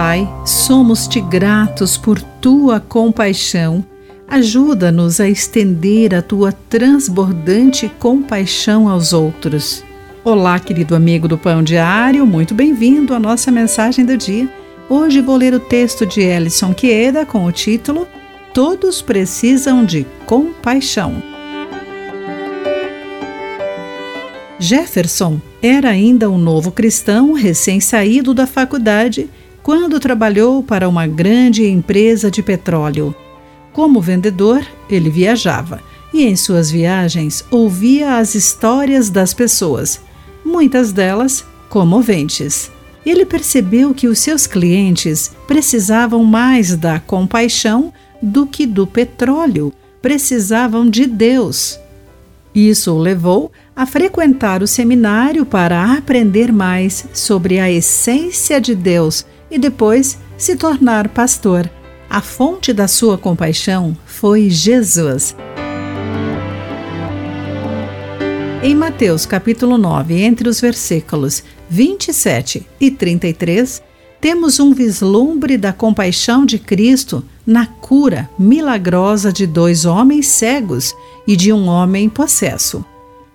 Pai, somos-te gratos por tua compaixão. Ajuda-nos a estender a tua transbordante compaixão aos outros. Olá, querido amigo do Pão Diário, muito bem-vindo à nossa mensagem do dia. Hoje vou ler o texto de Ellison Queda com o título Todos precisam de compaixão. Jefferson era ainda um novo cristão recém-saído da faculdade quando trabalhou para uma grande empresa de petróleo. Como vendedor, ele viajava e em suas viagens ouvia as histórias das pessoas, muitas delas comoventes. Ele percebeu que os seus clientes precisavam mais da compaixão do que do petróleo, precisavam de Deus. Isso o levou a frequentar o seminário para aprender mais sobre a essência de Deus e depois se tornar pastor. A fonte da sua compaixão foi Jesus. Em Mateus capítulo 9, entre os versículos 27 e 33, temos um vislumbre da compaixão de Cristo na cura milagrosa de dois homens cegos e de um homem possesso.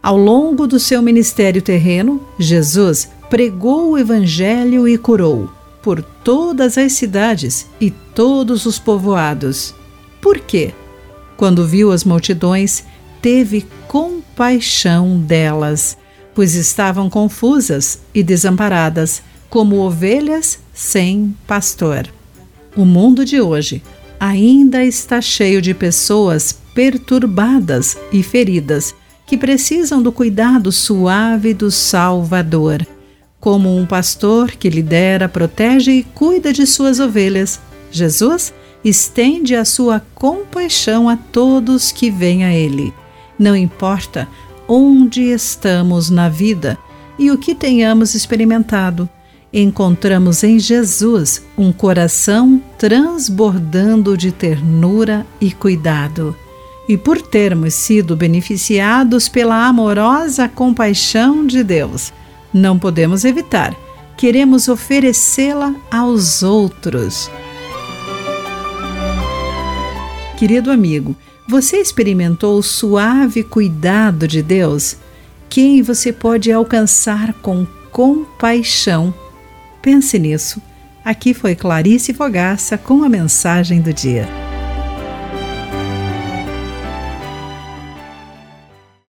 Ao longo do seu ministério terreno, Jesus pregou o Evangelho e curou por todas as cidades e todos os povoados. Por quê? Quando viu as multidões, teve compaixão delas, pois estavam confusas e desamparadas, como ovelhas sem pastor. O mundo de hoje ainda está cheio de pessoas perturbadas e feridas que precisam do cuidado suave do Salvador como um pastor que lidera, protege e cuida de suas ovelhas. Jesus estende a sua compaixão a todos que vêm a Ele. Não importa onde estamos na vida e o que tenhamos experimentado, encontramos em Jesus um coração transbordando de ternura e cuidado. E por termos sido beneficiados pela amorosa compaixão de Deus, não podemos evitar. Queremos oferecê-la aos outros. Querido amigo, você experimentou o suave cuidado de Deus? Quem você pode alcançar com compaixão? Pense nisso. Aqui foi Clarice Fogaça com a mensagem do dia.